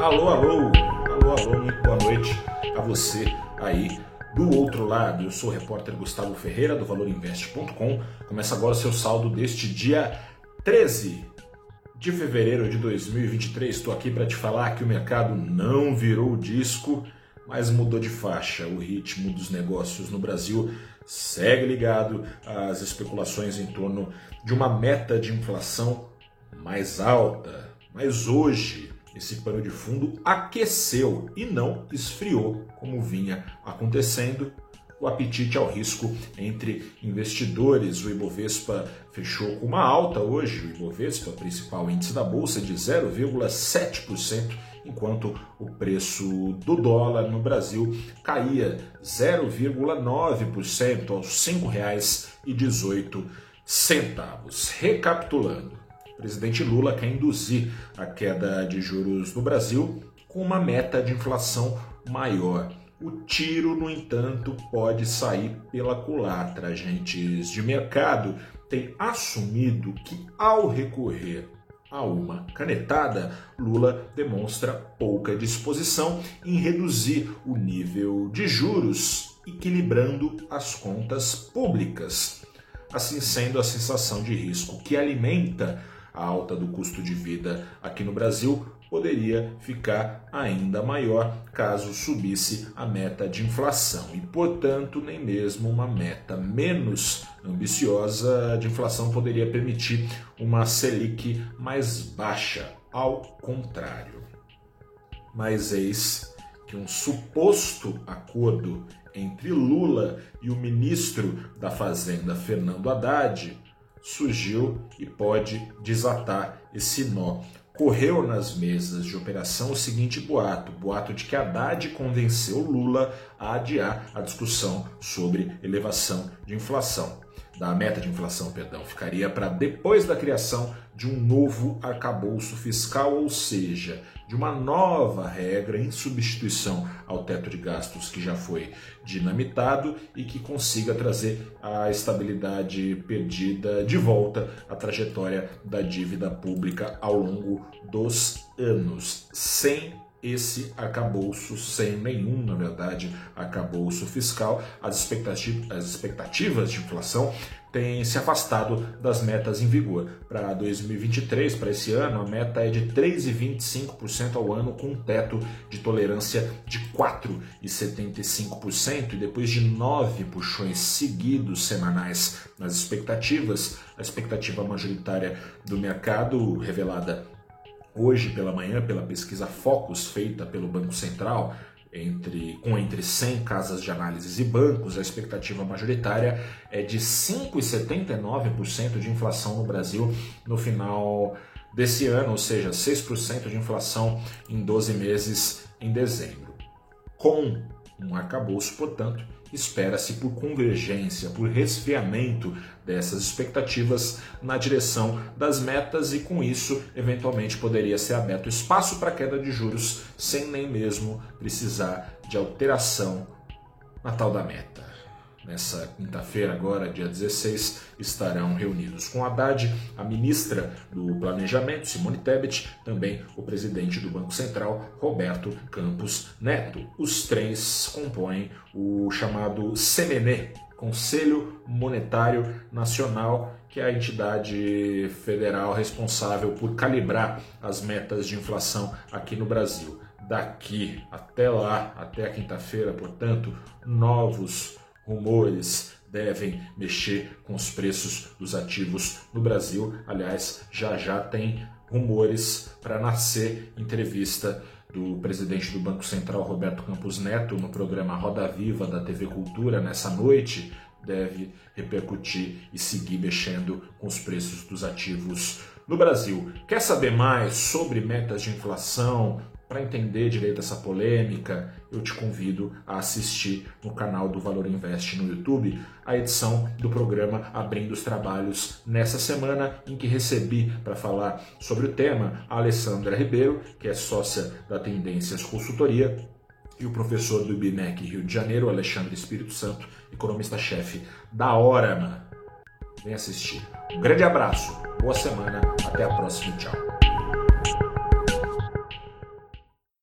Alô, alô, alô, alô, muito boa noite a você aí do outro lado. Eu sou o repórter Gustavo Ferreira do valorinvest.com. Começa agora o seu saldo deste dia 13 de fevereiro de 2023. Estou aqui para te falar que o mercado não virou disco, mas mudou de faixa. O ritmo dos negócios no Brasil segue ligado às especulações em torno de uma meta de inflação mais alta. Mas hoje, esse pano de fundo aqueceu e não esfriou, como vinha acontecendo. O apetite ao risco entre investidores. O Ibovespa fechou com uma alta hoje. O Ibovespa, principal índice da bolsa, de 0,7%, enquanto o preço do dólar no Brasil caía 0,9% aos R$ 5,18. Recapitulando, presidente Lula quer induzir a queda de juros no Brasil com uma meta de inflação maior. O tiro, no entanto, pode sair pela culatra. Agentes de mercado têm assumido que, ao recorrer a uma canetada, Lula demonstra pouca disposição em reduzir o nível de juros, equilibrando as contas públicas. Assim sendo, a sensação de risco que alimenta a alta do custo de vida aqui no Brasil poderia ficar ainda maior caso subisse a meta de inflação e, portanto, nem mesmo uma meta menos ambiciosa de inflação poderia permitir uma Selic mais baixa, ao contrário. Mas eis que um suposto acordo entre Lula e o ministro da Fazenda, Fernando Haddad, surgiu e pode desatar esse nó. Correu nas mesas de operação o seguinte boato: boato de que Haddad convenceu Lula a adiar a discussão sobre elevação de inflação da meta de inflação, perdão, ficaria para depois da criação de um novo arcabouço fiscal, ou seja, de uma nova regra em substituição ao teto de gastos que já foi dinamitado e que consiga trazer a estabilidade perdida de volta à trajetória da dívida pública ao longo dos anos, sem esse arcabouço sem nenhum, na verdade, arcabouço fiscal. As expectativas, as expectativas de inflação têm se afastado das metas em vigor. Para 2023, para esse ano, a meta é de 3,25% ao ano, com um teto de tolerância de 4,75%. E depois de nove puxões seguidos semanais nas expectativas, a expectativa majoritária do mercado, revelada hoje pela manhã pela pesquisa Focus feita pelo Banco Central, entre, com entre 100 casas de análises e bancos, a expectativa majoritária é de 5,79% de inflação no Brasil no final desse ano, ou seja, 6% de inflação em 12 meses em dezembro. Com um arcabouço, portanto, espera-se por convergência, por resfriamento dessas expectativas na direção das metas e com isso, eventualmente, poderia ser aberto espaço para queda de juros sem nem mesmo precisar de alteração na tal da meta nessa quinta-feira, agora, dia 16, estarão reunidos com Haddad, a ministra do Planejamento, Simone Tebet, também o presidente do Banco Central, Roberto Campos Neto. Os três compõem o chamado CMN, Conselho Monetário Nacional, que é a entidade federal responsável por calibrar as metas de inflação aqui no Brasil. Daqui até lá, até a quinta-feira, portanto, novos rumores devem mexer com os preços dos ativos no Brasil. Aliás, já já tem rumores para nascer entrevista do presidente do Banco Central, Roberto Campos Neto, no programa Roda Viva da TV Cultura nessa noite, deve repercutir e seguir mexendo com os preços dos ativos no Brasil. Quer saber mais sobre metas de inflação, para entender direito essa polêmica, eu te convido a assistir no canal do Valor Invest no YouTube a edição do programa Abrindo os Trabalhos nessa semana, em que recebi para falar sobre o tema a Alessandra Ribeiro, que é sócia da Tendências Consultoria, e o professor do IBMEC Rio de Janeiro, Alexandre Espírito Santo, economista-chefe da Orama. Vem assistir. Um grande abraço, boa semana, até a próxima, tchau.